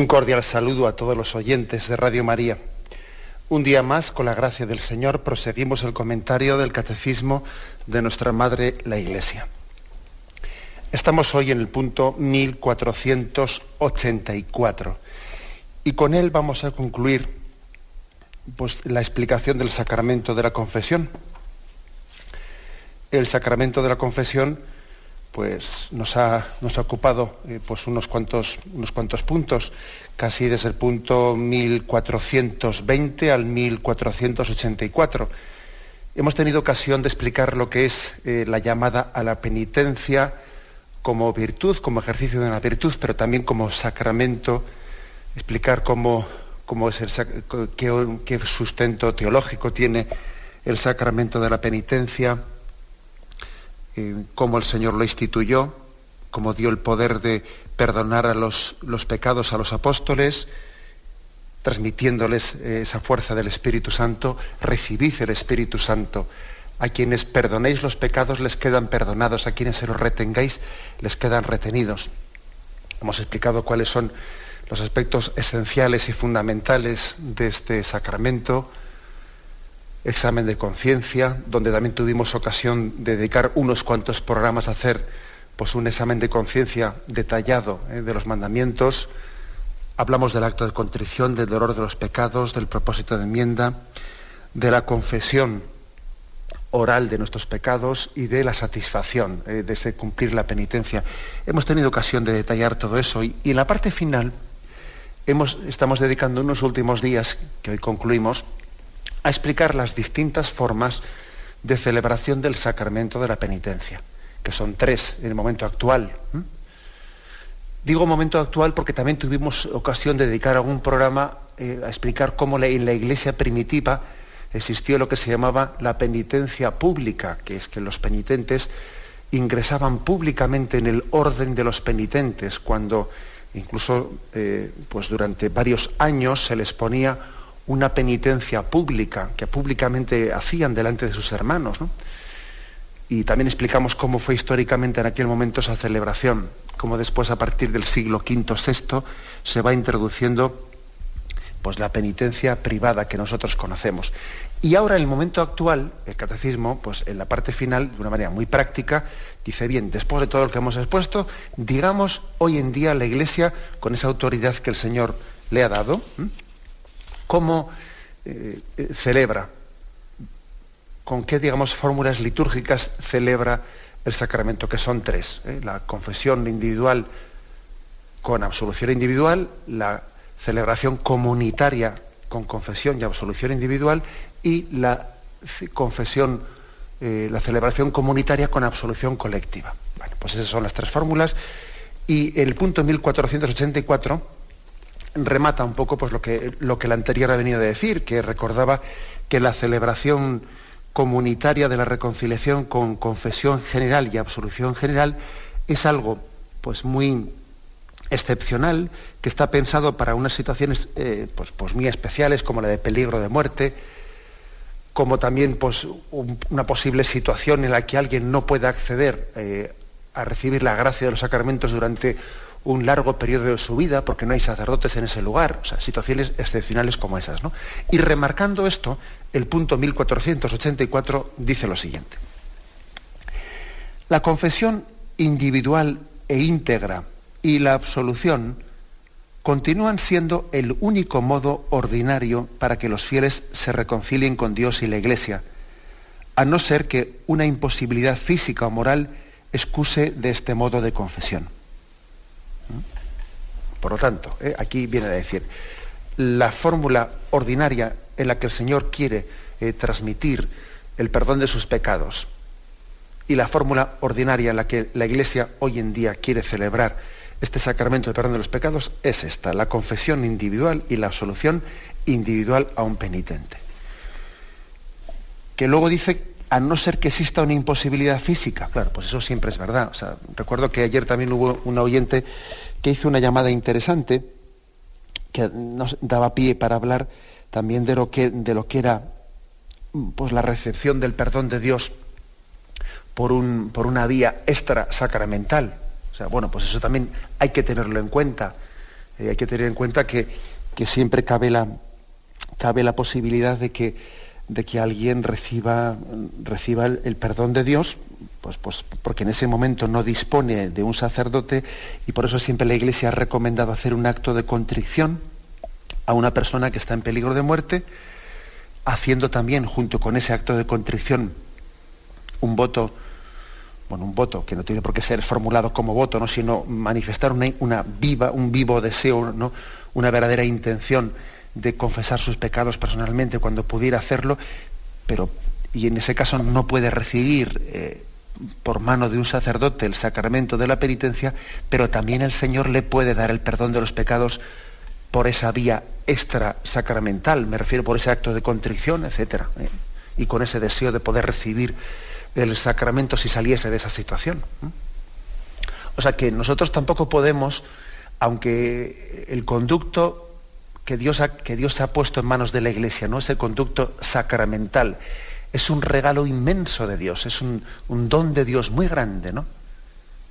Un cordial saludo a todos los oyentes de Radio María. Un día más, con la gracia del Señor, proseguimos el comentario del Catecismo de nuestra Madre, la Iglesia. Estamos hoy en el punto 1484 y con él vamos a concluir pues, la explicación del sacramento de la confesión. El sacramento de la confesión pues nos ha, nos ha ocupado eh, pues unos cuantos, unos cuantos puntos, casi desde el punto 1420 al 1484. Hemos tenido ocasión de explicar lo que es eh, la llamada a la penitencia como virtud, como ejercicio de una virtud, pero también como sacramento, explicar cómo, cómo es el, qué, qué sustento teológico tiene el sacramento de la penitencia, eh, cómo el Señor lo instituyó, cómo dio el poder de perdonar a los, pecados a los apóstoles, transmitiéndoles eh, esa fuerza del Espíritu Santo, recibid el Espíritu Santo. A quienes perdonéis los pecados les quedan perdonados, a quienes se los retengáis les quedan retenidos. Hemos explicado cuáles son los aspectos esenciales y fundamentales de este sacramento, examen de conciencia, donde también tuvimos ocasión de dedicar unos cuantos programas a hacer pues, un examen de conciencia detallado eh, de los mandamientos. Hablamos del acto de contrición, del dolor de los pecados, del propósito de enmienda, de la confesión oral de nuestros pecados y de la satisfacción eh, de ese cumplir la penitencia. Hemos tenido ocasión de detallar todo eso y, en la parte final estamos dedicando unos últimos días, que hoy concluimos, a explicar las distintas formas de celebración del sacramento de la penitencia, que son tres en el momento actual. Digo momento actual porque también tuvimos ocasión de dedicar algún programa eh, a explicar cómo en la iglesia primitiva existió lo que se llamaba la penitencia pública, que es que los penitentes ingresaban públicamente en el orden de los penitentes, cuando incluso eh, pues durante varios años se les ponía una penitencia pública que públicamente hacían delante de sus hermanos. Y también explicamos cómo fue históricamente en aquel momento esa celebración, cómo después a partir del siglo V, VI se va introduciendo pues, la penitencia privada que nosotros conocemos. Y ahora en el momento actual, el catecismo, pues en la parte final, de una manera muy práctica, dice, bien, después de todo lo que hemos expuesto, digamos hoy en día la Iglesia, con esa autoridad que el Señor le ha dado, cómo eh, eh, celebra, con qué, digamos, fórmulas litúrgicas celebra el sacramento, que son tres. ¿eh? La confesión individual con absolución individual, la celebración comunitaria con confesión y absolución individual y la confesión, la celebración comunitaria con absolución colectiva. Bueno, pues esas son las tres fórmulas. Y el punto 1484 remata un poco pues, lo, que, lo que la anterior ha venido a decir, que recordaba que la celebración comunitaria de la reconciliación con confesión general y absolución general es algo pues, muy excepcional, que está pensado para unas situaciones eh, pues, pues, muy especiales, como la de peligro de muerte, como también pues, una posible situación en la que alguien no pueda acceder eh, a recibir la gracia de los sacramentos durante un largo periodo de su vida porque no hay sacerdotes en ese lugar, o sea, situaciones excepcionales como esas. ¿no? Y remarcando esto, el punto 1484 dice lo siguiente. La confesión individual e íntegra y la absolución continúan siendo el único modo ordinario para que los fieles se reconcilien con Dios y la Iglesia, a no ser que una imposibilidad física o moral excuse de este modo de confesión. Por lo tanto, eh, aquí viene a decir, la fórmula ordinaria en la que el Señor quiere eh, transmitir el perdón de sus pecados y la fórmula ordinaria en la que la Iglesia hoy en día quiere celebrar este sacramento de perdón de los pecados es esta, la confesión individual y la absolución individual a un penitente. Que luego dice, a no ser que exista una imposibilidad física. Claro, pues eso siempre es verdad. Recuerdo que ayer también hubo un oyente que hizo una llamada interesante que nos daba pie para hablar también de lo que, de lo que era pues, la recepción del perdón de Dios por, un, por una vía extra sacramental. O sea, bueno, pues eso también hay que tenerlo en cuenta. Eh, hay que tener en cuenta que, que siempre cabe la, cabe la posibilidad de que, de que alguien reciba, reciba el, perdón de Dios, pues, pues, porque en ese momento no dispone de un sacerdote y por eso siempre la Iglesia ha recomendado hacer un acto de contrición a una persona que está en peligro de muerte, haciendo también junto con ese acto de contrición un voto, bueno, un voto que no tiene por qué ser formulado como voto, ¿no? sino manifestar una, una viva, un vivo deseo, ¿no? una verdadera intención de confesar sus pecados personalmente cuando pudiera hacerlo, pero y en ese caso no puede recibir eh, por mano de un sacerdote el sacramento de la penitencia, pero también el Señor le puede dar el perdón de los pecados por esa vía extra sacramental, me refiero por ese acto de contrición, etc. ¿eh? Y con ese deseo de poder recibir el sacramento si saliese de esa situación. ¿eh? O sea que nosotros tampoco podemos, aunque el conducto que Dios, ha, que Dios ha puesto en manos de la Iglesia, ¿no? ese conducto sacramental, es un regalo inmenso de Dios, es un, don de Dios muy grande, ¿no?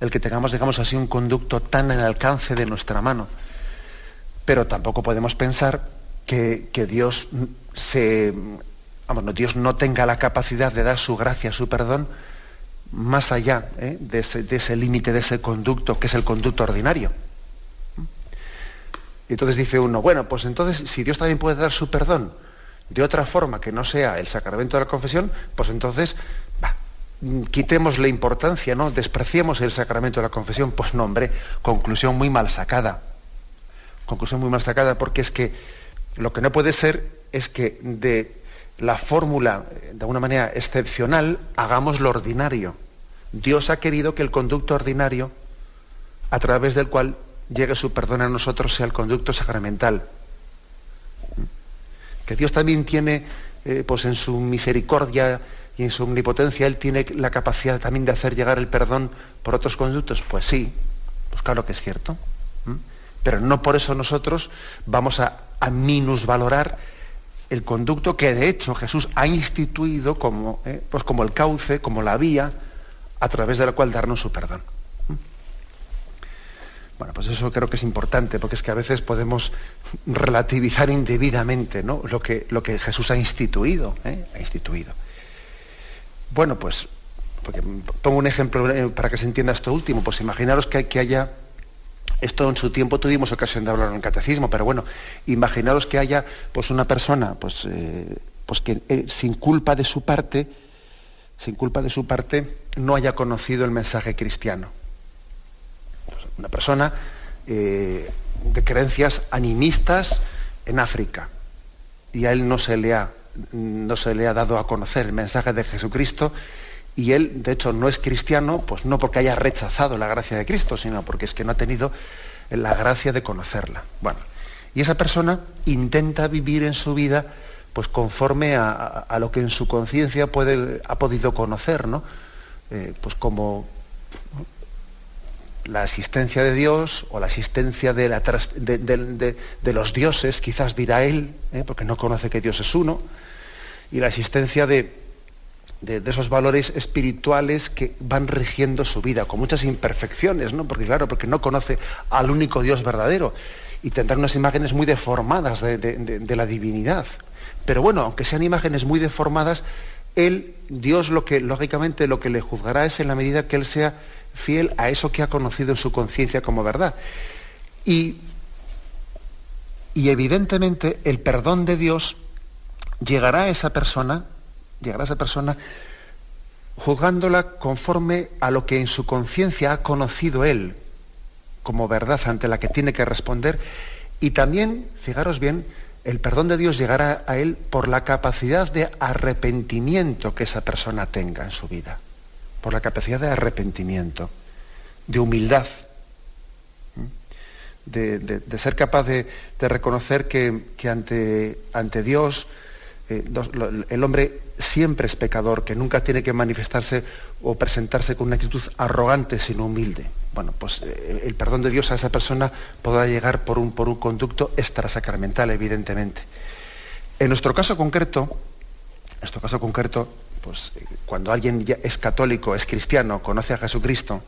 El que tengamos, digamos así, un conducto tan en alcance de nuestra mano pero tampoco podemos pensar que, Dios se Dios no tenga la capacidad de dar su gracia, su perdón, más allá ¿eh? de ese límite, de, ese conducto, que es el conducto ordinario. Y entonces dice uno, bueno, pues entonces si Dios también puede dar su perdón de otra forma que no sea el sacramento de la confesión, pues entonces quitemos la importancia, ¿no? Despreciemos el sacramento de la confesión. Pues no, hombre, conclusión muy mal sacada conclusión muy mal sacada, porque es que lo que no puede ser es que de la fórmula, de alguna manera excepcional, hagamos lo ordinario. Dios ha querido que el conducto ordinario, a través del cual llegue su perdón a nosotros, sea el conducto sacramental. Que Dios también tiene, eh, pues en su misericordia y en su omnipotencia, Él tiene la capacidad también de hacer llegar el perdón por otros conductos. Pues sí, pues claro que es cierto. Pero no por eso nosotros vamos a, minusvalorar el conducto que de hecho Jesús ha instituido como, eh, pues como el cauce, como la vía a través de la cual darnos su perdón. Bueno, pues eso creo que es importante, porque es que a veces podemos relativizar indebidamente ¿no? lo, que, lo que Jesús ha instituido. ¿eh? Ha instituido. Bueno, pues, porque pongo un ejemplo eh, para que se entienda esto último. Pues imaginaros que, que haya esto en su tiempo tuvimos ocasión de hablar en el catecismo, pero bueno, imaginaros que haya pues una persona pues, eh, pues que sin culpa de su parte, sin culpa de su parte, no haya conocido el mensaje cristiano. Una persona eh, de creencias animistas en África y a él no se le ha, no se le ha dado a conocer el mensaje de Jesucristo y él, de hecho, no es cristiano, pues no porque haya rechazado la gracia de Cristo, sino porque es que no ha tenido la gracia de conocerla. Bueno, y esa persona intenta vivir en su vida pues conforme a, lo que en su conciencia ha podido conocer, ¿no? Eh, pues como la existencia de Dios o la existencia de, los dioses, quizás dirá él, ¿eh? porque no conoce que Dios es uno, y la existencia de, de, esos valores espirituales que van rigiendo su vida, con muchas imperfecciones, ¿no? Porque claro, porque no conoce al único Dios verdadero y tendrá unas imágenes muy deformadas de, la divinidad. Pero bueno, aunque sean imágenes muy deformadas, él, Dios, lo que, lógicamente, lo que le juzgará es en la medida que él sea fiel a eso que ha conocido en su conciencia como verdad. Y, y evidentemente el perdón de Dios llegará a esa persona llegará esa persona juzgándola conforme a lo que en su conciencia ha conocido él como verdad ante la que tiene que responder Y también, fijaros bien, el perdón de Dios llegará a él por la capacidad de arrepentimiento que esa persona tenga en su vida, por la capacidad de arrepentimiento, de humildad, de, ser capaz de, reconocer que, ante, ante, Dios eh, el hombre siempre es pecador, que nunca tiene que manifestarse o presentarse con una actitud arrogante, sino humilde. Bueno, pues eh, el perdón de Dios a esa persona podrá llegar por un, por un conducto extrasacramental, evidentemente. En nuestro caso concreto, en nuestro caso concreto, pues eh, cuando alguien es católico, es cristiano, conoce a Jesucristo,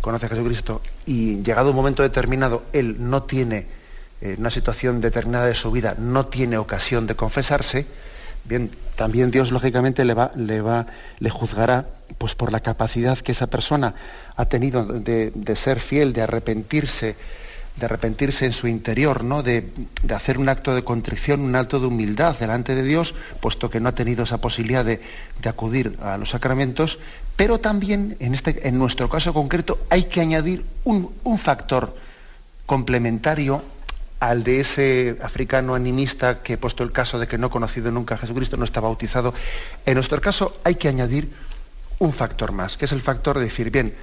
conoce a Jesucristo y llegado un momento determinado él no tiene eh, una situación determinada de su vida, no tiene ocasión de confesarse, bien, también Dios lógicamente le va, le va, le juzgará pues por la capacidad que esa persona ha tenido de, ser fiel, de arrepentirse, de arrepentirse en su interior, ¿no? De, hacer un acto de contrición, un acto de humildad delante de Dios, puesto que no ha tenido esa posibilidad de, acudir a los sacramentos, pero también en, este, en nuestro caso concreto hay que añadir un, un factor complementario al de ese africano animista que, puesto el caso de que no ha conocido nunca a Jesucristo, no está bautizado, en nuestro caso hay que añadir un factor más, que es el factor de decir, bien,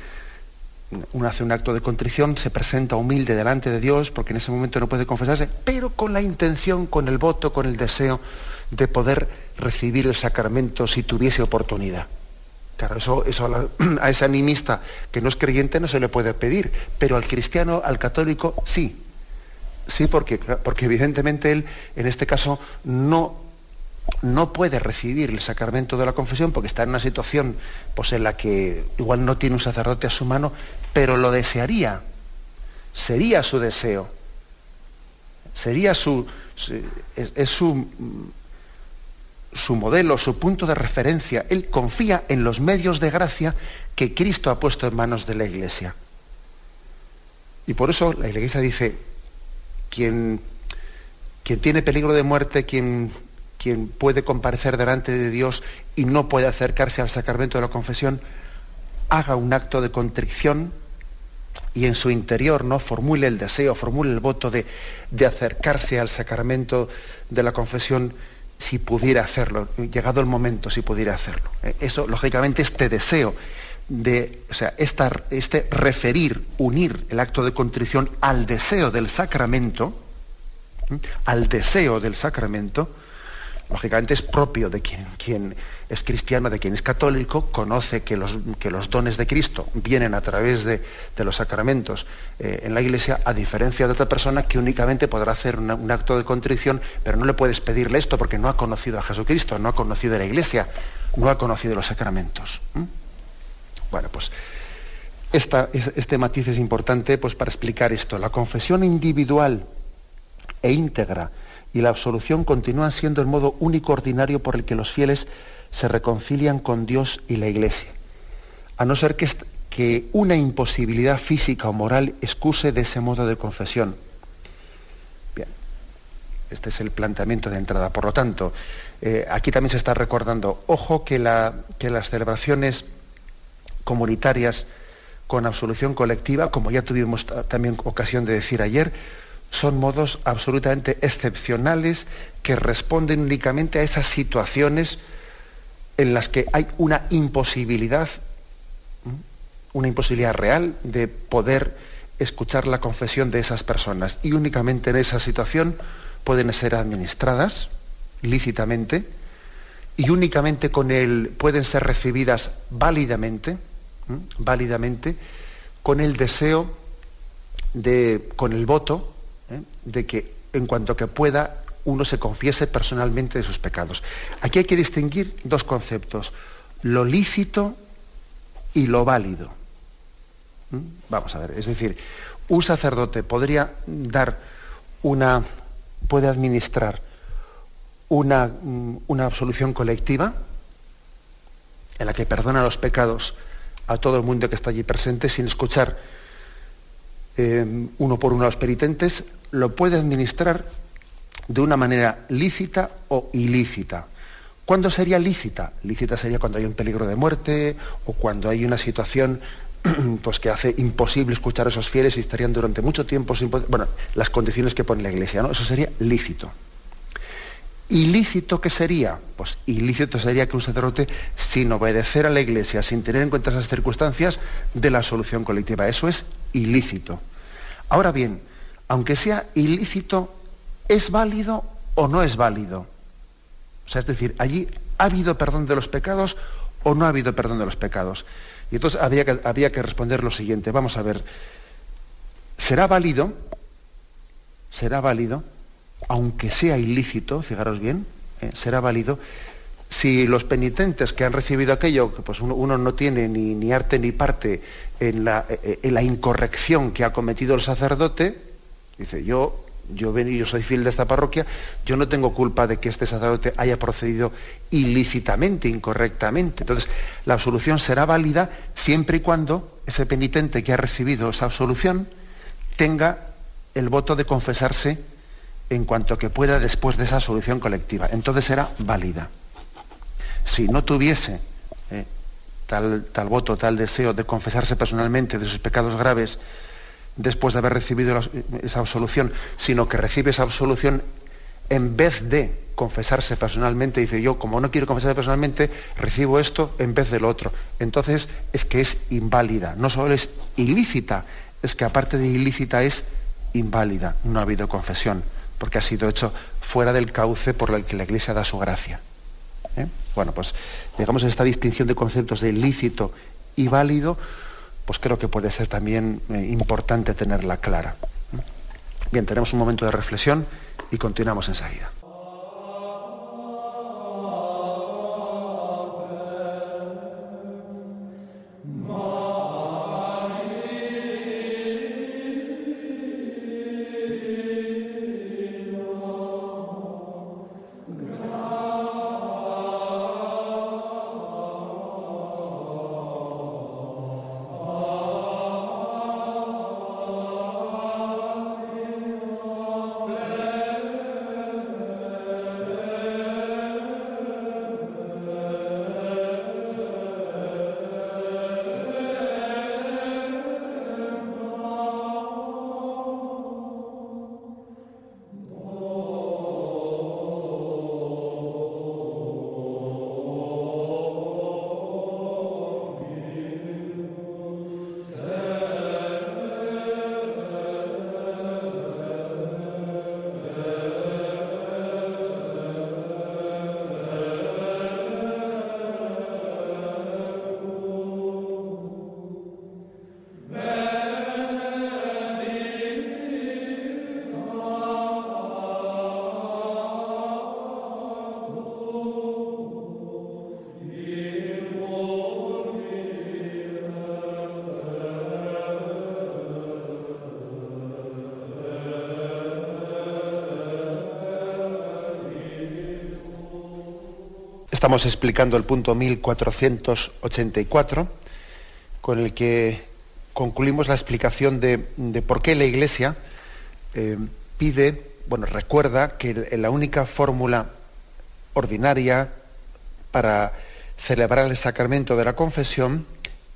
uno hace un acto de contrición, se presenta humilde delante de Dios, porque en ese momento no puede confesarse, pero con la intención, con el voto, con el deseo de poder recibir el sacramento si tuviese oportunidad. Claro, eso, eso a, ese animista que no es creyente no se le puede pedir, pero al cristiano, al católico, sí. Sí, porque, porque evidentemente él, en este caso, no no puede recibir el sacramento de la confesión porque está en una situación pues, en la que igual no tiene un sacerdote a su mano, pero lo desearía. Sería su deseo. Sería su, es, su, su modelo, su punto de referencia. Él confía en los medios de gracia que Cristo ha puesto en manos de la Iglesia. Y por eso la Iglesia dice, quien, quien tiene peligro de muerte, quien quien puede comparecer delante de Dios y no puede acercarse al sacramento de la confesión, haga un acto de contrición y en su interior no formule el deseo, formule el voto de, de acercarse al sacramento de la confesión si pudiera hacerlo, llegado el momento, si pudiera hacerlo. Eh, eso, lógicamente, este deseo de, o sea, este referir, unir el acto de contrición al deseo del sacramento, al deseo del sacramento, lógicamente es propio de quien, quien, es cristiano, de quien es católico, conoce que los, que los dones de Cristo vienen a través de, los sacramentos eh, en la iglesia, a diferencia de otra persona que únicamente podrá hacer un acto de contrición, pero no le puedes pedirle esto porque no ha conocido a Jesucristo, no ha conocido a la iglesia, no ha conocido los sacramentos. Bueno, pues este matiz es importante pues, para explicar esto. La confesión individual e íntegra y la absolución continúan siendo el modo único ordinario por el que los fieles se reconcilian con Dios y la Iglesia, a no ser que, una imposibilidad física o moral excuse de ese modo de confesión. Bien, este es el planteamiento de entrada. Por lo tanto, eh, aquí también se está recordando, ojo que, que las celebraciones comunitarias con absolución colectiva, como ya tuvimos también ocasión de decir ayer, son modos absolutamente excepcionales que responden únicamente a esas situaciones en las que hay una imposibilidad, una imposibilidad real de poder escuchar la confesión de esas personas. Y únicamente en esa situación pueden ser administradas lícitamente y únicamente con él pueden ser recibidas válidamente, válidamente, con el deseo de, con el voto ¿eh? de que en cuanto que pueda uno se confiese personalmente de sus pecados. Aquí hay que distinguir dos conceptos, lo lícito y lo válido. ¿Mm? Vamos a ver, es decir, un sacerdote podría dar una, puede administrar una, mm, una absolución colectiva en la que perdona los pecados a todo el mundo que está allí presente sin escuchar eh, uno por uno a los penitentes, lo puede administrar de una manera lícita o ilícita. ¿Cuándo sería lícita? Lícita sería cuando hay un peligro de muerte o cuando hay una situación pues que hace imposible escuchar a esos fieles y estarían durante mucho tiempo sin poder, bueno, las condiciones que pone la iglesia, ¿no? Eso sería lícito. ¿Ilícito qué sería? Pues ilícito sería que un sacerdote, sin obedecer a la iglesia, sin tener en cuenta esas circunstancias, de la solución colectiva. Eso es ilícito. Ahora bien, aunque sea ilícito, ¿es válido o no es válido? O sea, es decir, allí ha habido perdón de los pecados o no ha habido perdón de los pecados. Y entonces había que, había que responder lo siguiente. Vamos a ver. ¿Será válido? ¿Será válido? Aunque sea ilícito, fijaros bien, ¿eh? será válido si los penitentes que han recibido aquello, que pues uno, no tiene ni, arte ni parte en la, eh, en la, incorrección que ha cometido el sacerdote, dice, yo yo, yo soy fiel de esta parroquia, yo no tengo culpa de que este sacerdote haya procedido ilícitamente, incorrectamente. Entonces, la absolución será válida siempre y cuando ese penitente que ha recibido esa absolución tenga el voto de confesarse en cuanto que pueda después de esa absolución colectiva. Entonces será válida. Si no tuviese eh, tal, tal voto, tal deseo de confesarse personalmente de sus pecados graves, después de haber recibido esa absolución, sino que recibe esa absolución en vez de confesarse personalmente, dice yo, como no quiero confesarse personalmente, recibo esto en vez de lo otro. Entonces es que es inválida, no solo es ilícita, es que aparte de ilícita es inválida, no ha habido confesión, porque ha sido hecho fuera del cauce por el que la Iglesia da su gracia. ¿Eh? Bueno, pues digamos esta distinción de conceptos de ilícito y válido, pues creo que puede ser también eh, importante tenerla clara. Bien, tenemos un momento de reflexión y continuamos enseguida. Estamos explicando el punto 1484, con el que concluimos la explicación de, por qué la Iglesia eh, pide, bueno, recuerda que la única fórmula ordinaria para celebrar el sacramento de la confesión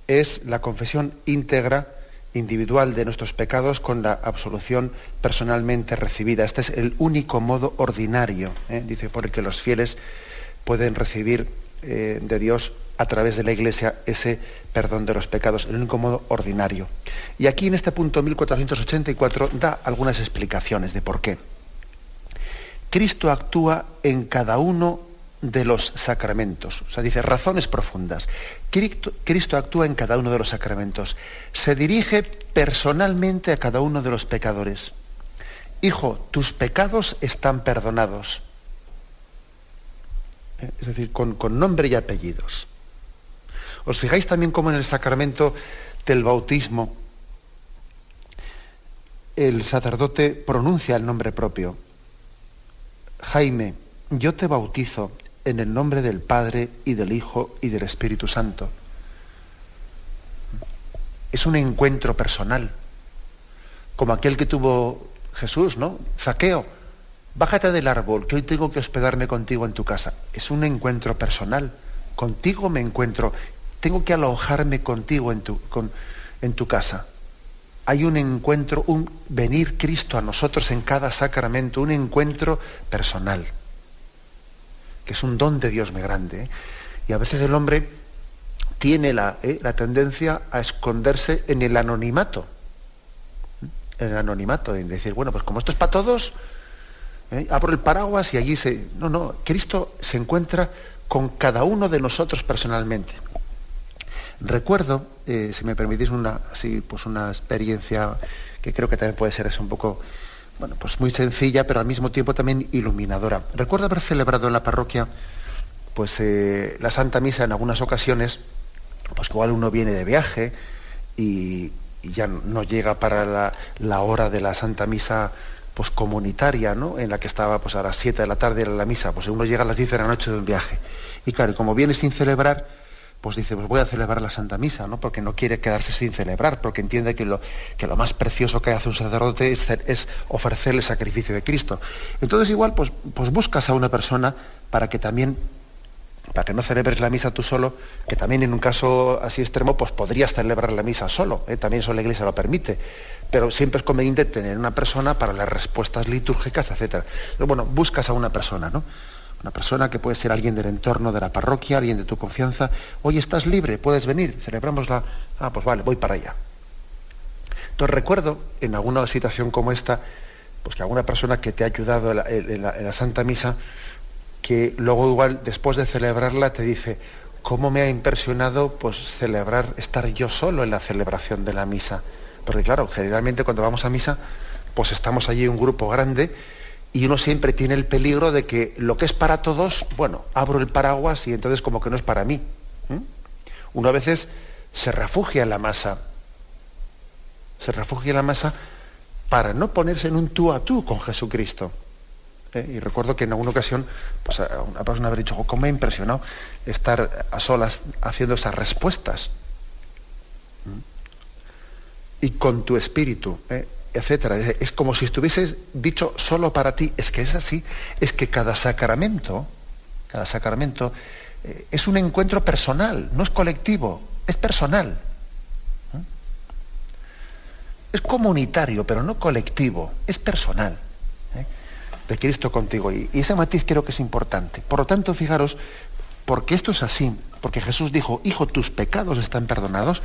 es la confesión íntegra individual de nuestros pecados con la absolución personalmente recibida. Este es el único modo ordinario, ¿eh? dice, por el que los fieles pueden recibir eh, de Dios a través de la Iglesia ese perdón de los pecados, el único modo ordinario. Y aquí en este punto 1484 da algunas explicaciones de por qué. Cristo actúa en cada uno de los sacramentos. O sea, dice razones profundas. Cristo, Cristo, actúa en cada uno de los sacramentos. Se dirige personalmente a cada uno de los pecadores. Hijo, tus pecados están perdonados. ¿Eh? es decir, con, nombre y apellidos. ¿Os fijáis también cómo en el sacramento del bautismo el sacerdote pronuncia el nombre propio? Jaime, yo te bautizo en el nombre del Padre y del Hijo y del Espíritu Santo. Es un encuentro personal, como aquel que tuvo Jesús, ¿no? Zaqueo, bájate del árbol, que hoy tengo que hospedarme contigo en tu casa. Es un encuentro personal. Contigo me encuentro. tengo que alojarme contigo en tu, casa. Hay un encuentro, un venir Cristo a nosotros en cada sacramento, un encuentro personal, que es un don de Dios muy grande. ¿eh? Y a veces el hombre tiene la, ¿eh? la, tendencia a esconderse en el anonimato. En el anonimato, en decir, bueno, pues como esto es para todos, ¿eh? abro el paraguas y allí se. No, no, Cristo se encuentra con cada uno de nosotros personalmente. Recuerdo, eh, si me permitís una, así, pues una experiencia que creo que también puede ser un poco, bueno, pues muy sencilla, pero al mismo tiempo también iluminadora. Recuerdo haber celebrado en la parroquia, pues eh, la Santa Misa en algunas ocasiones, pues igual uno viene de viaje y, ya no llega para la, hora de la Santa Misa pues comunitaria, ¿no? En la que estaba pues a las 7 de la tarde era la misa, pues uno llega a las 10 de la noche de un viaje. Y claro, como viene sin celebrar, pues dice, pues voy a celebrar la Santa Misa, ¿no? Porque no quiere quedarse sin celebrar, porque entiende que lo, que lo más precioso que hace un sacerdote es, es ofrecer el sacrificio de Cristo. Entonces igual, pues, pues buscas a una persona para que también para que no celebres la misa tú solo, que también en un caso así extremo, pues podrías celebrar la misa solo, ¿eh? también eso la Iglesia lo permite, pero siempre es conveniente tener una persona para las respuestas litúrgicas, etc. Bueno, buscas a una persona, ¿no? Una persona que puede ser alguien del entorno de la parroquia, alguien de tu confianza. Hoy estás libre, puedes venir, celebramos la... Ah, pues vale, voy para allá. Entonces recuerdo en alguna situación como esta, pues que alguna persona que te ha ayudado en la, Santa Misa, que luego igual después de celebrarla te dice, ¿cómo me ha impresionado pues celebrar, estar yo solo en la celebración de la misa? Porque claro, generalmente cuando vamos a misa, pues estamos allí un grupo grande y uno siempre tiene el peligro de que lo que es para todos, bueno, abro el paraguas y entonces como que no es para mí. Uno a veces se refugia en la masa, se refugia en la masa para no ponerse en un tú a tú con Jesucristo. Y recuerdo que en alguna ocasión, pues a una persona haber dicho, ¿cómo me ha impresionado estar a solas haciendo esas respuestas? Y con tu espíritu. ¿eh? etcétera. Es como si estuvieses dicho solo para ti. Es que es así. Es que cada sacramento, cada sacramento eh, es un encuentro personal, no es colectivo, es personal. ¿Mm? Es comunitario, pero no colectivo, es personal. ¿Eh? De Cristo contigo. Y, y ese matiz creo que es importante. Por lo tanto, fijaros, porque esto es así, porque Jesús dijo, hijo, tus pecados están perdonados,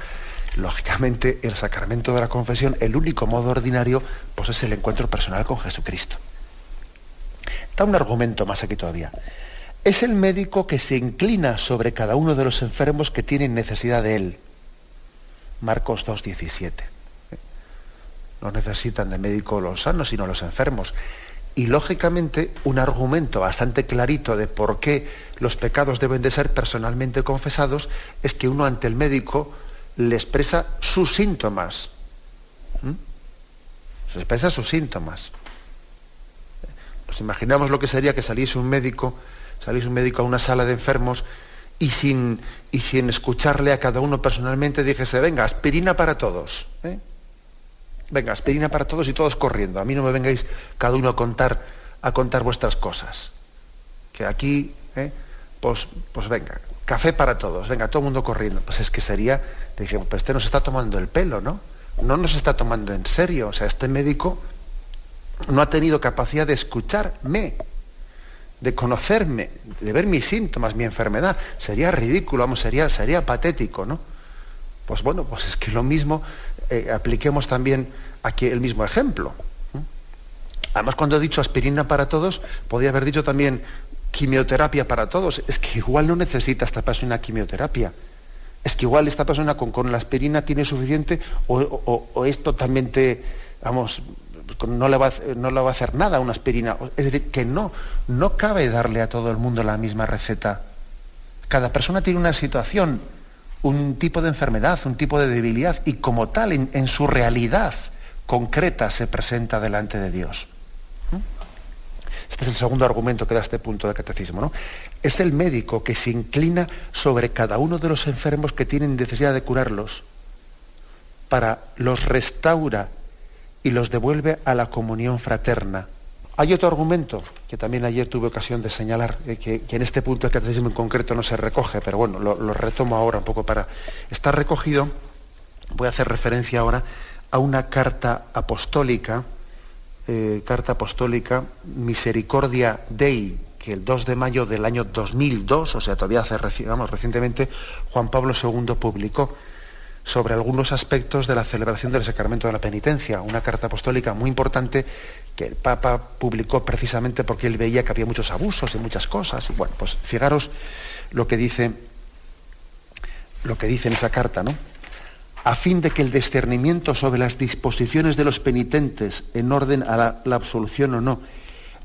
lógicamente el sacramento de la confesión, el único modo ordinario, pues es el encuentro personal con Jesucristo. Da un argumento más aquí todavía. Es el médico que se inclina sobre cada uno de los enfermos que tienen necesidad de él. Marcos 2.17. No necesitan de médico los sanos, sino los enfermos. Y lógicamente un argumento bastante clarito de por qué los pecados deben de ser personalmente confesados es que uno ante el médico le expresa sus síntomas. ¿Mm? Se expresa sus síntomas. Nos imaginamos lo que sería que saliese un médico, saliese un médico a una sala de enfermos y sin, y sin escucharle a cada uno personalmente dijese, venga, aspirina para todos. ¿eh? Venga, aspirina para todos y todos corriendo. A mí no me vengáis cada uno a contar, a contar vuestras cosas. Que aquí, ¿eh? pues, pues venga, café para todos, venga, todo el mundo corriendo. Pues es que sería, dije, pues este nos está tomando el pelo, ¿no? No nos está tomando en serio. O sea, este médico no ha tenido capacidad de escucharme, de conocerme, de ver mis síntomas, mi enfermedad. Sería ridículo, vamos, sería, sería patético, ¿no? Pues bueno, pues es que lo mismo, eh, apliquemos también aquí el mismo ejemplo. Además, cuando he dicho aspirina para todos, podría haber dicho también quimioterapia para todos. Es que igual no necesita esta persona quimioterapia. Es que igual esta persona con, con la aspirina tiene suficiente o, es totalmente, vamos, no le, va no le va a hacer nada una aspirina. Es decir, que no, no cabe darle a todo el mundo la misma receta. Cada persona tiene una situación, un tipo de enfermedad, un tipo de debilidad y como tal en su realidad concreta se presenta delante de Dios. Este es el segundo argumento que da este punto de catecismo. ¿no? Es el médico que se inclina sobre cada uno de los enfermos que tienen necesidad de curarlos, para los restaura y los devuelve a la comunión fraterna, Hay otro argumento que también ayer tuve ocasión de señalar, eh, que, en este punto del catecismo en concreto no se recoge, pero bueno, lo, retomo ahora un poco para... Está recogido, voy a hacer referencia ahora, a una carta apostólica, eh, carta apostólica Misericordia Dei, que el 2 de mayo del año 2002, o sea, todavía hace, vamos, recientemente, Juan Pablo II publicó sobre algunos aspectos de la celebración del sacramento de la penitencia, una carta apostólica muy importante que el Papa publicó precisamente porque él veía que había muchos abusos y muchas cosas. Y bueno, pues fijaros lo que dice, lo que dice en esa carta, ¿no? A fin de que el discernimiento sobre las disposiciones de los penitentes en orden a la, la absolución o no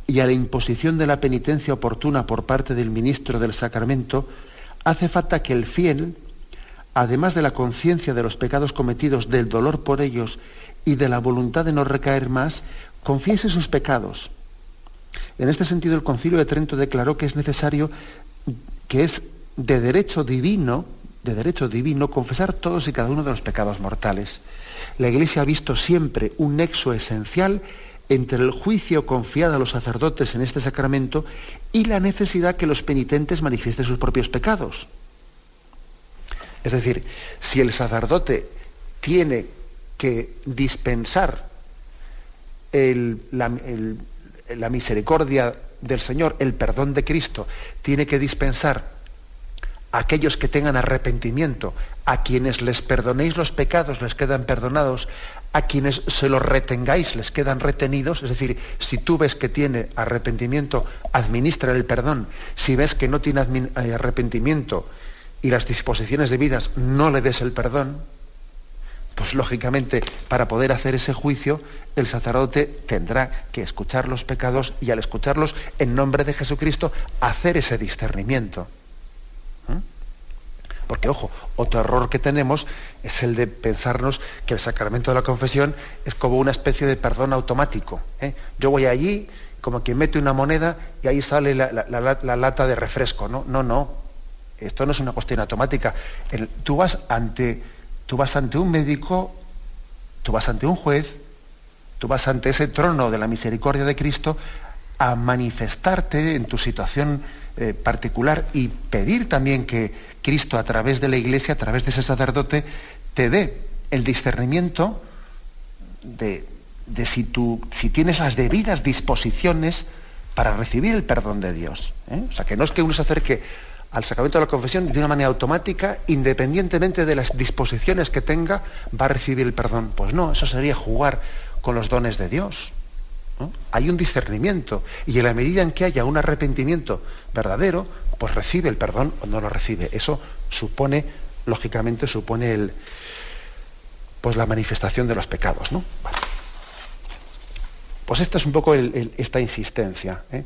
y a la imposición de la penitencia oportuna por parte del ministro del sacramento, hace falta que el fiel, además de la conciencia de los pecados cometidos, del dolor por ellos y de la voluntad de no recaer más, confiese sus pecados. En este sentido, el Concilio de Trento declaró que es necesario, que es de derecho divino, de derecho divino, confesar todos y cada uno de los pecados mortales. La Iglesia ha visto siempre un nexo esencial entre el juicio confiado a los sacerdotes en este sacramento y la necesidad que los penitentes manifiesten sus propios pecados. Es decir, si el sacerdote tiene que dispensar la, la misericordia del Señor, el perdón de Cristo, tiene que dispensar a aquellos que tengan arrepentimiento, a quienes les perdonéis los pecados les quedan perdonados, a quienes se los retengáis les quedan retenidos, es decir, si tú ves que tiene arrepentimiento, administra el perdón, si ves que no tiene eh, arrepentimiento y las disposiciones de vidas no le des el perdón, pues lógicamente para poder hacer ese juicio el sacerdote tendrá que escuchar los pecados y al escucharlos en nombre de Jesucristo hacer ese discernimiento. Porque, ojo, otro error que tenemos es el de pensarnos que el sacramento de la confesión es como una especie de perdón automático. ¿eh? Yo voy allí, como quien mete una moneda y ahí sale la, lata de refresco. No, no, no. Esto no es una cuestión automática. tú, vas ante, tú vas ante un médico, tú vas ante un juez, tú vas ante ese trono de la misericordia de Cristo a manifestarte en tu situación eh, particular y pedir también que Cristo a través de la iglesia, a través de ese sacerdote, te dé el discernimiento de, si, tú, si tienes las debidas disposiciones para recibir el perdón de Dios. ¿eh? O sea, que no es que uno se acerque al sacramento de la confesión de una manera automática, independientemente de las disposiciones que tenga, va a recibir el perdón. Pues no, eso sería jugar con los dones de Dios. Hay un discernimiento y en la medida en que haya un arrepentimiento verdadero, pues recibe el perdón o no lo recibe. Eso supone, lógicamente, supone el, pues la manifestación de los pecados. Pues esta es un poco esta insistencia. ¿eh?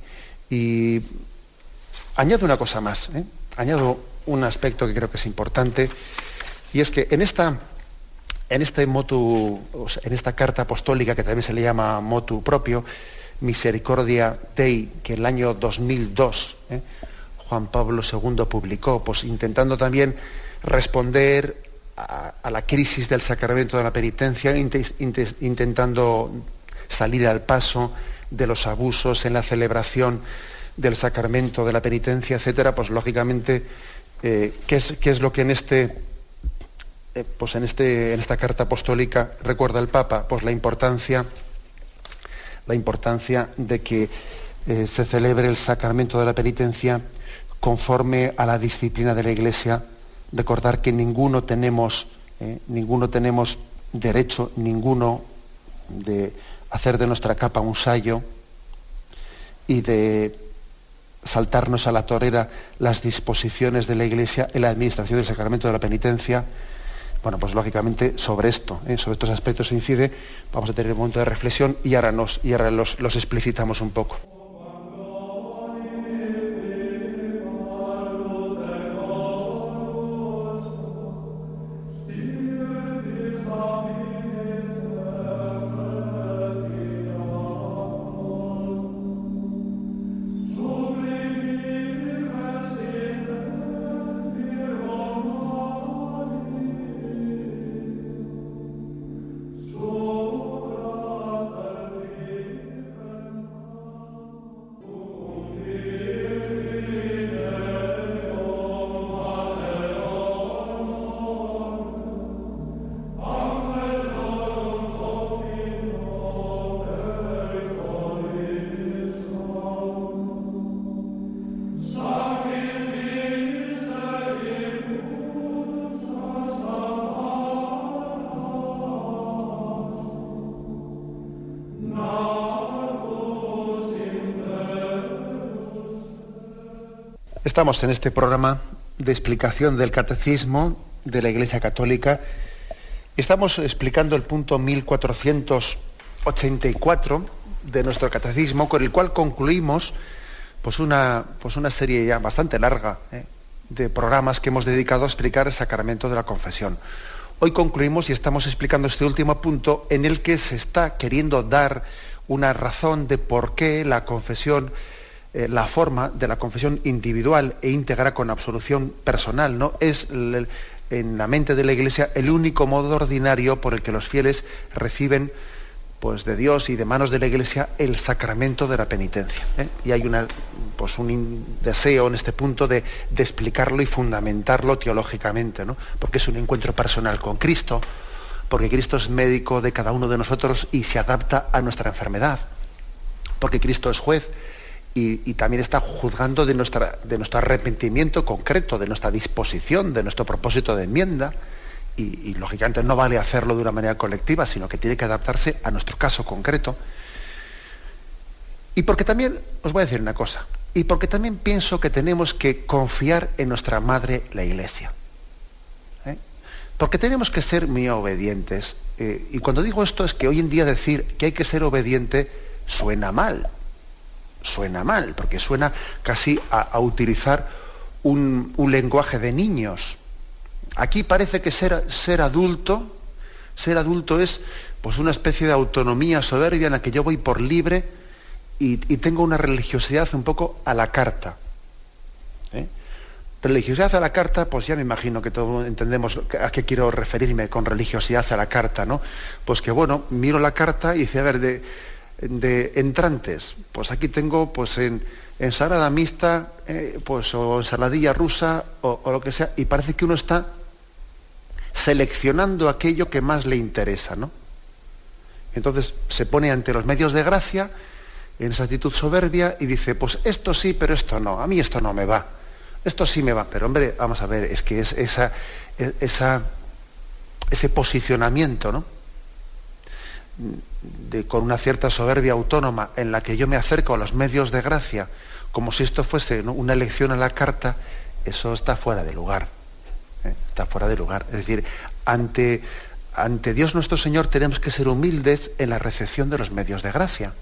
Y añado una cosa más, ¿eh? Añado un aspecto que creo que es importante, y es que en esta en, este motu, en esta carta apostólica que también se le llama motu propio, Misericordia Dei, que el año 2002 ¿eh? Juan Pablo II publicó, pues intentando también responder a, la crisis del sacramento de la penitencia, intentando salir al paso de los abusos en la celebración del sacramento de la penitencia, etcétera, pues lógicamente, eh, ¿qué, es, ¿qué, es, lo que en este eh, pues en, este, en esta carta apostólica recuerda el Papa pues la importancia, la importancia de que eh, se celebre el sacramento de la penitencia conforme a la disciplina de la Iglesia, recordar que ninguno tenemos, ninguno tenemos derecho, ninguno de hacer de nuestra capa un sayo y de saltarnos a la torera las disposiciones de la Iglesia en la administración del sacramento de la penitencia, bueno, pues lógicamente sobre esto, ¿eh? sobre estos aspectos se incide, vamos a tener un momento de reflexión y ahora, nos, y ahora los, los explicitamos un poco. Estamos en este programa de explicación del catecismo de la Iglesia Católica. Estamos explicando el punto 1484 de nuestro catecismo, con el cual concluimos pues una, pues una serie ya bastante larga ¿eh? de programas que hemos dedicado a explicar el sacramento de la confesión. Hoy concluimos y estamos explicando este último punto en el que se está queriendo dar una razón de por qué la confesión eh, la forma de la confesión individual e íntegra con absolución personal, ¿no? Es en la mente de la Iglesia el único modo ordinario por el que los fieles reciben pues, de Dios y de manos de la Iglesia el sacramento de la penitencia. ¿eh? Y hay pues, un deseo en este punto de, de explicarlo y fundamentarlo teológicamente, ¿no? porque es un encuentro personal con Cristo, porque Cristo es médico de cada uno de nosotros y se adapta a nuestra enfermedad, porque Cristo es juez y, también está juzgando de, nuestro arrepentimiento concreto, de nuestra disposición, de nuestro propósito de enmienda. Y, lógicamente no vale hacerlo de una manera colectiva, sino que tiene que adaptarse a nuestro caso concreto. Y porque también, os voy a decir una cosa, y porque también pienso que tenemos que confiar en nuestra madre, la Iglesia. ¿eh? Porque tenemos que ser muy obedientes. Eh, y cuando digo esto es que hoy en día decir que hay que ser obediente suena mal suena mal, porque suena casi a, utilizar un, lenguaje de niños. Aquí parece que ser, ser adulto, ser adulto es pues una especie de autonomía soberbia en la que yo voy por libre y, tengo una religiosidad un poco a la carta. ¿eh? Religiosidad a la carta, pues ya me imagino que todos entendemos a qué quiero referirme con religiosidad a la carta, ¿no? Pues que bueno, miro la carta y dice, a ver, de, de entrantes. Pues aquí tengo pues en ensalada mixta, eh, pues o ensaladilla rusa o, lo que sea, y parece que uno está seleccionando aquello que más le interesa, ¿no? Entonces se pone ante los medios de gracia en esa actitud soberbia y dice, pues esto sí, pero esto no, a mí esto no me va, esto sí me va, pero hombre, vamos a ver, es que es esa, esa, ese posicionamiento, ¿no? Con una cierta soberbia autónoma en la que yo me acerco a los medios de gracia como si esto fuese una elección a la carta, eso está fuera de lugar. ¿eh? Está fuera de lugar. Es decir, ante, ante Dios nuestro Señor tenemos que ser humildes en la recepción de los medios de gracia.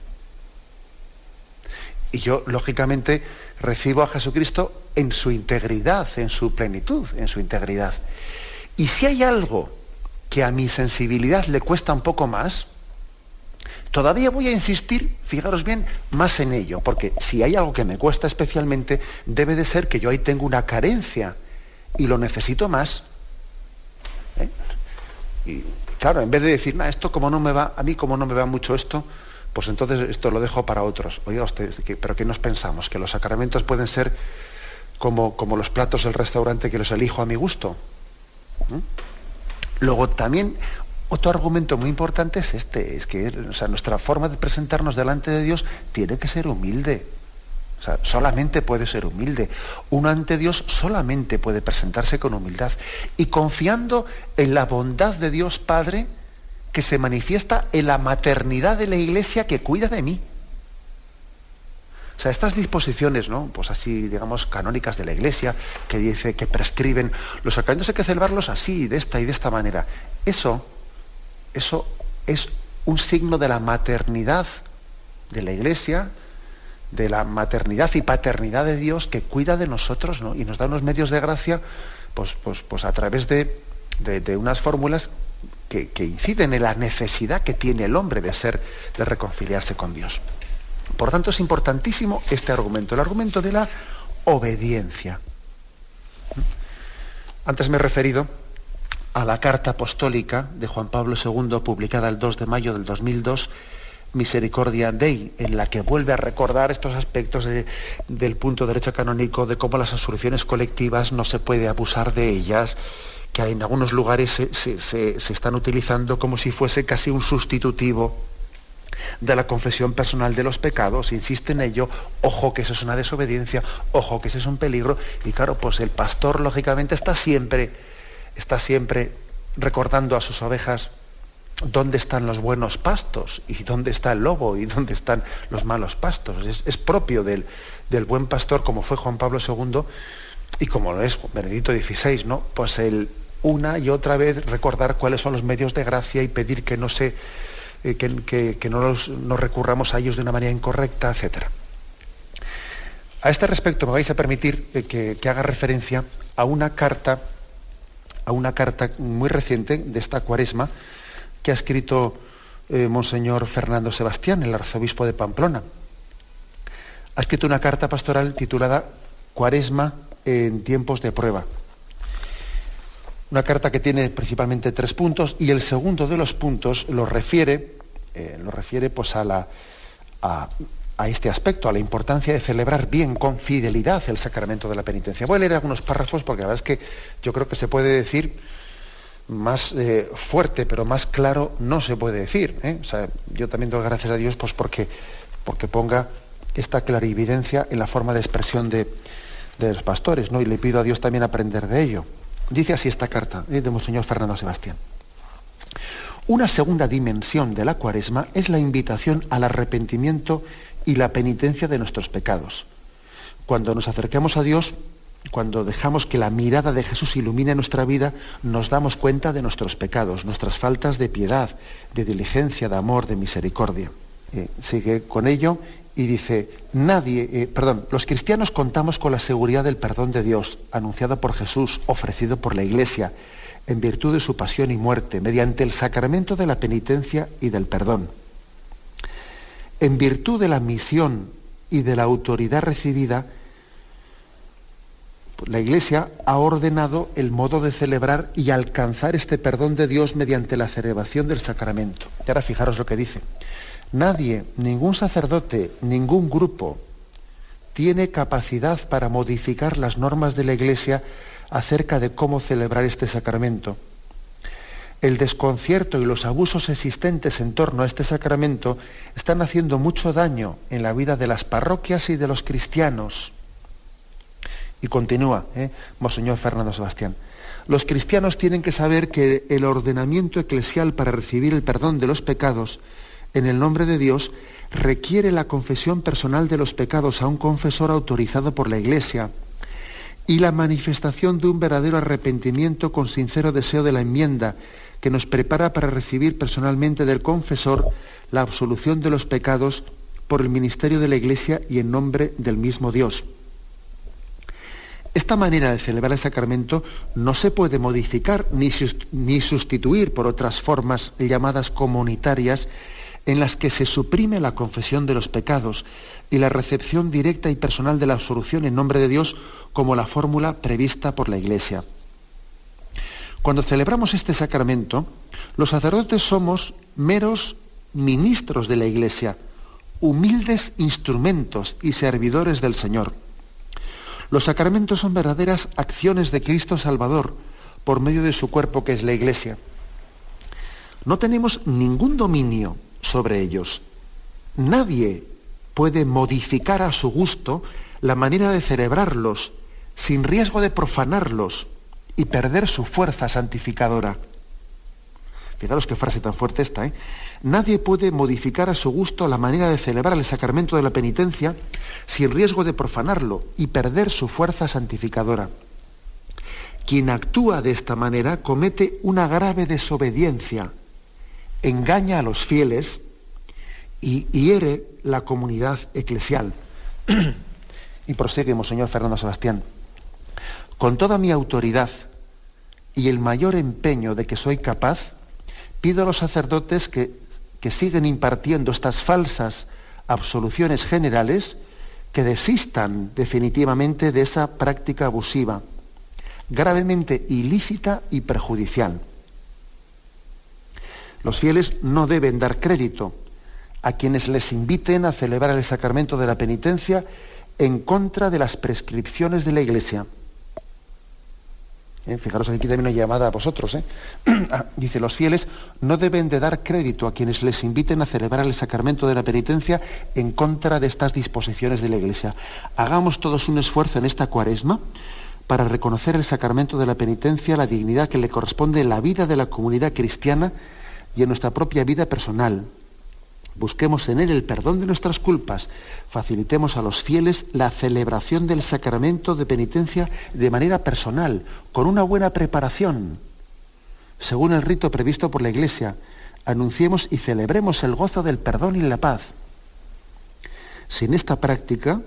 Y yo, lógicamente, recibo a Jesucristo en su integridad, en su plenitud, en su integridad. Y si hay algo que a mi sensibilidad le cuesta un poco más, Todavía voy a insistir, fijaros bien, más en ello, porque si hay algo que me cuesta especialmente, debe de ser que yo ahí tengo una carencia y lo necesito más. ¿eh? Y claro, en vez de decir, esto como no me va, a mí como no me va mucho esto, pues entonces esto lo dejo para otros. Oiga usted, ¿pero qué nos pensamos? ¿Que los sacramentos pueden ser como, como los platos del restaurante que los elijo a mi gusto? ¿Mm? Luego también otro argumento muy importante es este, es que nuestra forma de presentarnos delante de Dios tiene que ser humilde. O sea, solamente puede ser humilde. Uno ante Dios solamente puede presentarse con humildad y confiando en la bondad de Dios Padre que se manifiesta en la maternidad de la Iglesia que cuida de mí. O sea, estas disposiciones, ¿no? Pues así, digamos, canónicas de la Iglesia, que dice que prescriben los sacramentos hay que celebrarlos así, de esta y de esta manera. Eso eso es un signo de la maternidad de la Iglesia, de la maternidad y paternidad de Dios que cuida de nosotros y nos da unos medios de gracia pues, pues, pues a través de, unas fórmulas que, que, inciden en la necesidad que tiene el hombre de ser, de reconciliarse con Dios. Por tanto, es importantísimo este argumento, el argumento de la obediencia. Antes me he referido a la carta apostólica de Juan Pablo II, publicada el 2 de mayo del 2002, Misericordia Dei, en la que vuelve a recordar estos aspectos del punto de derecho canónico, de cómo las absoluciones colectivas no se puede abusar de ellas, que en algunos lugares se, se están utilizando como si fuese casi un sustitutivo de la confesión personal de los pecados, insiste en ello, ojo que eso es una desobediencia, ojo que eso es un peligro, y claro, pues el pastor lógicamente está siempre está siempre recordando a sus ovejas dónde están los buenos pastos y dónde está el lobo y dónde están los malos pastos. Es, propio del, buen pastor, como fue Juan Pablo II y como lo es Benedicto XVI, ¿no? Pues el una y otra vez recordar cuáles son los medios de gracia y pedir que no se eh, que, no, nos recurramos a ellos de una manera incorrecta, etc. A este respecto me vais a permitir eh, que, haga referencia a una carta, a una carta muy reciente de esta cuaresma que ha escrito eh, Monseñor Fernando Sebastián, el arzobispo de Pamplona. Ha escrito una carta pastoral titulada Cuaresma en tiempos de prueba. Una carta que tiene principalmente tres puntos y el segundo de los puntos lo refiere, eh, lo refiere pues a, la, a, este aspecto, a la importancia de celebrar bien, con fidelidad, el sacramento de la penitencia. Voy a leer algunos párrafos porque la verdad es que yo creo que se puede decir más eh, fuerte, pero más claro no se puede decir. ¿eh? yo también doy gracias a Dios pues porque, porque ponga esta clarividencia en la forma de expresión de, de los pastores, ¿no? Y le pido a Dios también aprender de ello. Dice así esta carta ¿eh? de Monseñor Fernando Sebastián. Una segunda dimensión de la cuaresma es la invitación al arrepentimiento y la penitencia de nuestros pecados. Cuando nos acercamos a Dios, cuando dejamos que la mirada de Jesús ilumine nuestra vida, nos damos cuenta de nuestros pecados, nuestras faltas de piedad, de diligencia, de amor, de misericordia. Eh, sigue con ello y dice, nadie, eh, perdón, los cristianos contamos con la seguridad del perdón de Dios, anunciada por Jesús, ofrecido por la Iglesia, en virtud de su pasión y muerte, mediante el sacramento de la penitencia y del perdón. En virtud de la misión y de la autoridad recibida, la Iglesia ha ordenado el modo de celebrar y alcanzar este perdón de Dios mediante la celebración del sacramento. Y ahora fijaros lo que dice. Nadie, ningún sacerdote, ningún grupo tiene capacidad para modificar las normas de la Iglesia acerca de cómo celebrar este sacramento. El desconcierto y los abusos existentes en torno a este sacramento están haciendo mucho daño en la vida de las parroquias y de los cristianos. Y continúa, ¿eh? Monseñor Fernando Sebastián. Los cristianos tienen que saber que el ordenamiento eclesial para recibir el perdón de los pecados en el nombre de Dios requiere la confesión personal de los pecados a un confesor autorizado por la Iglesia y la manifestación de un verdadero arrepentimiento con sincero deseo de la enmienda que nos prepara para recibir personalmente del confesor la absolución de los pecados por el ministerio de la Iglesia y en nombre del mismo Dios. Esta manera de celebrar el sacramento no se puede modificar ni, sustituir por otras formas llamadas comunitarias en las que se suprime la confesión de los pecados y la recepción directa y personal de la absolución en nombre de Dios como la fórmula prevista por la Iglesia. Cuando celebramos este sacramento, los sacerdotes somos meros ministros de la Iglesia, humildes instrumentos y servidores del Señor. Los sacramentos son verdaderas acciones de Cristo Salvador por medio de su cuerpo que es la Iglesia. No tenemos ningún dominio sobre ellos. Nadie puede modificar a su gusto la manera de celebrarlos sin riesgo de profanarlos y perder su fuerza santificadora. Fijaros qué frase tan fuerte esta, ¿eh? Nadie puede modificar a su gusto la manera de celebrar el sacramento de la penitencia sin riesgo de profanarlo y perder su fuerza santificadora. Quien actúa de esta manera comete una grave desobediencia engaña a los fieles y hiere la comunidad eclesial. y proseguimos, señor Fernando Sebastián. Con toda mi autoridad y el mayor empeño de que soy capaz, pido a los sacerdotes que, que siguen impartiendo estas falsas absoluciones generales que desistan definitivamente de esa práctica abusiva, gravemente ilícita y perjudicial. Los fieles no deben dar crédito a quienes les inviten a celebrar el sacramento de la penitencia en contra de las prescripciones de la Iglesia. Eh, fijaros aquí también una llamada a vosotros. ¿eh? Ah, dice, los fieles no deben de dar crédito a quienes les inviten a celebrar el sacramento de la penitencia en contra de estas disposiciones de la Iglesia. Hagamos todos un esfuerzo en esta cuaresma para reconocer el sacramento de la penitencia, la dignidad que le corresponde en la vida de la comunidad cristiana y en nuestra propia vida personal. Busquemos tener el perdón de nuestras culpas, facilitemos a los fieles la celebración del sacramento de penitencia de manera personal, con una buena preparación. Según el rito previsto por la Iglesia, anunciemos y celebremos el gozo del perdón y la paz. Sin esta práctica,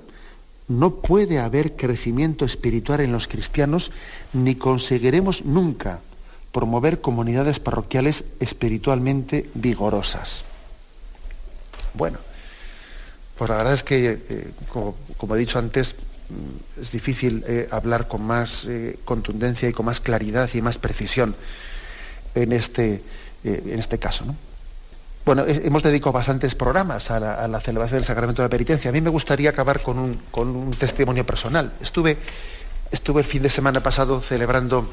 no puede haber crecimiento espiritual en los cristianos ni conseguiremos nunca promover comunidades parroquiales espiritualmente vigorosas. Bueno, pues la verdad es que, eh, como, he dicho antes, mm, es difícil eh, hablar con más eh, contundencia y con más claridad y más precisión en este, en este caso. Bueno, hemos dedicado bastantes programas a la, celebración del sacramento de la penitencia. A mí me gustaría acabar con un, con un testimonio personal. Estuve, estuve el fin de semana pasado celebrando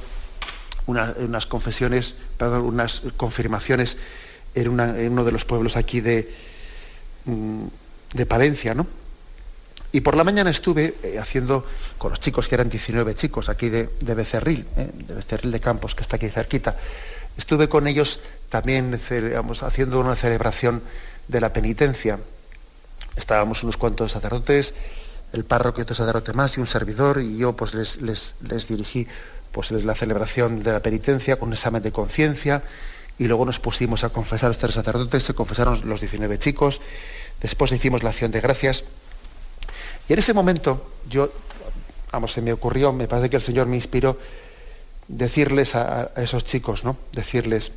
unas confesiones, perdón, unas confirmaciones en, uno de los pueblos aquí de, de Palencia, ¿no? Y por la mañana estuve eh, haciendo con los chicos, que eran 19 chicos aquí de, Becerril, ¿eh? de Becerril de Campos, que está aquí cerquita. Estuve con ellos también haciendo una celebración de la penitencia. Estábamos unos cuantos sacerdotes, el párroco y otro sacerdote más y un servidor, y yo pues les, les, les dirigí pues es la celebración de la penitencia con un examen de conciencia y luego nos pusimos a confesar los tres sacerdotes, se confesaron los 19 chicos, después hicimos la acción de gracias y en ese momento yo, vamos, se me ocurrió, me parece que el Señor me inspiró decirles a, a esos chicos, ¿no? Decirles,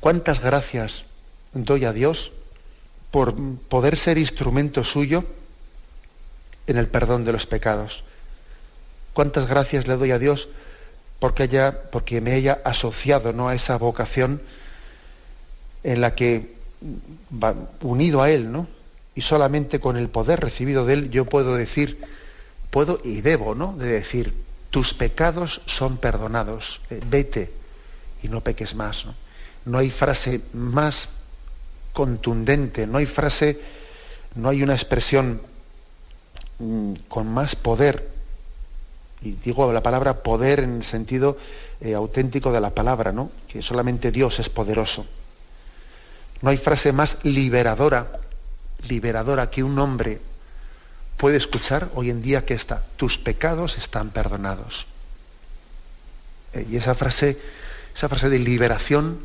¿cuántas gracias doy a Dios por poder ser instrumento suyo en el perdón de los pecados? ¿Cuántas gracias le doy a Dios porque, haya, porque me haya asociado ¿no? a esa vocación en la que unido a Él, ¿no? Y solamente con el poder recibido de Él yo puedo decir, puedo y debo, ¿no? De decir, tus pecados son perdonados, eh, vete y no peques más. ¿no? no hay frase más contundente, no hay frase, no hay una expresión mm, con más poder y digo la palabra poder en el sentido eh, auténtico de la palabra, ¿no? Que solamente Dios es poderoso. No hay frase más liberadora, liberadora que un hombre puede escuchar hoy en día que está, tus pecados están perdonados. Eh, y esa frase, esa frase de liberación,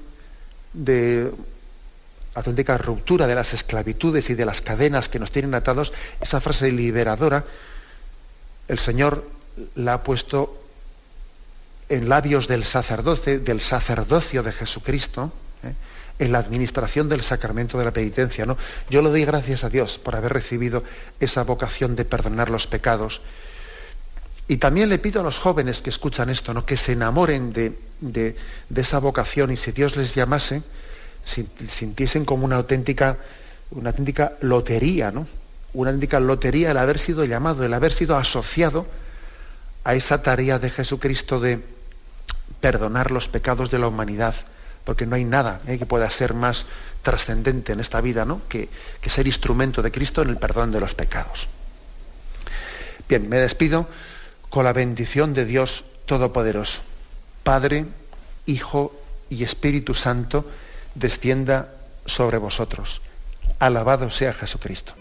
de auténtica ruptura de las esclavitudes y de las cadenas que nos tienen atados, esa frase liberadora, el Señor la ha puesto en labios del sacerdote, del sacerdocio de Jesucristo, ¿eh? en la administración del sacramento de la penitencia. ¿no? Yo le doy gracias a Dios por haber recibido esa vocación de perdonar los pecados. Y también le pido a los jóvenes que escuchan esto, ¿no? que se enamoren de, de, esa vocación y si Dios les llamase, sintiesen como una auténtica, una auténtica lotería, ¿no? una auténtica lotería el haber sido llamado, el haber sido asociado a esa tarea de Jesucristo de perdonar los pecados de la humanidad, porque no hay nada eh, que pueda ser más trascendente en esta vida ¿no? que, que ser instrumento de Cristo en el perdón de los pecados. Bien, me despido con la bendición de Dios Todopoderoso. Padre, Hijo y Espíritu Santo, descienda sobre vosotros. Alabado sea Jesucristo.